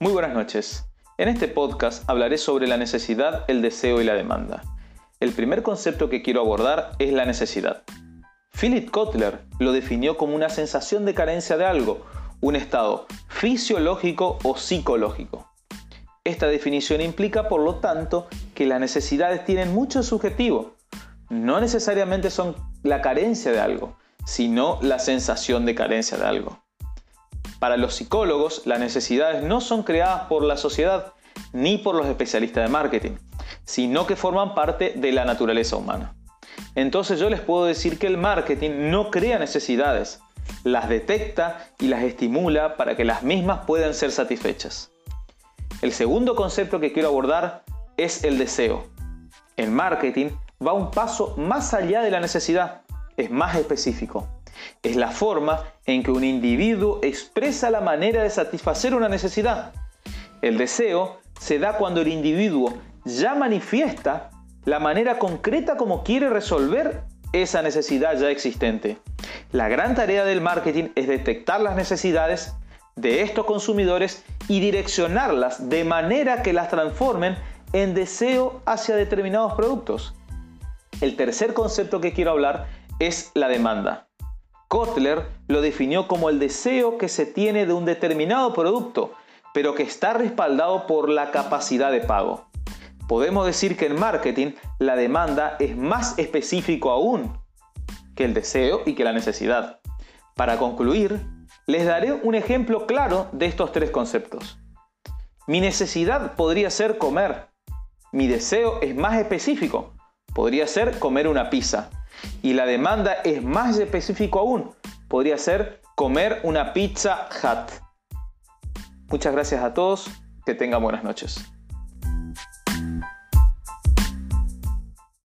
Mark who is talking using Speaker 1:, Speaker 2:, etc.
Speaker 1: Muy buenas noches. En este podcast hablaré sobre la necesidad, el deseo y la demanda. El primer concepto que quiero abordar es la necesidad. Philip Kotler lo definió como una sensación de carencia de algo, un estado fisiológico o psicológico. Esta definición implica, por lo tanto, que las necesidades tienen mucho subjetivo. No necesariamente son la carencia de algo, sino la sensación de carencia de algo. Para los psicólogos, las necesidades no son creadas por la sociedad ni por los especialistas de marketing, sino que forman parte de la naturaleza humana. Entonces yo les puedo decir que el marketing no crea necesidades, las detecta y las estimula para que las mismas puedan ser satisfechas. El segundo concepto que quiero abordar es el deseo. El marketing va un paso más allá de la necesidad, es más específico. Es la forma en que un individuo expresa la manera de satisfacer una necesidad. El deseo se da cuando el individuo ya manifiesta la manera concreta como quiere resolver esa necesidad ya existente. La gran tarea del marketing es detectar las necesidades de estos consumidores y direccionarlas de manera que las transformen en deseo hacia determinados productos. El tercer concepto que quiero hablar es la demanda. Kotler lo definió como el deseo que se tiene de un determinado producto, pero que está respaldado por la capacidad de pago. Podemos decir que en marketing la demanda es más específico aún que el deseo y que la necesidad. Para concluir, les daré un ejemplo claro de estos tres conceptos. Mi necesidad podría ser comer. Mi deseo es más específico. Podría ser comer una pizza. Y la demanda es más específico aún. Podría ser comer una pizza hut. Muchas gracias a todos. Que tengan buenas noches.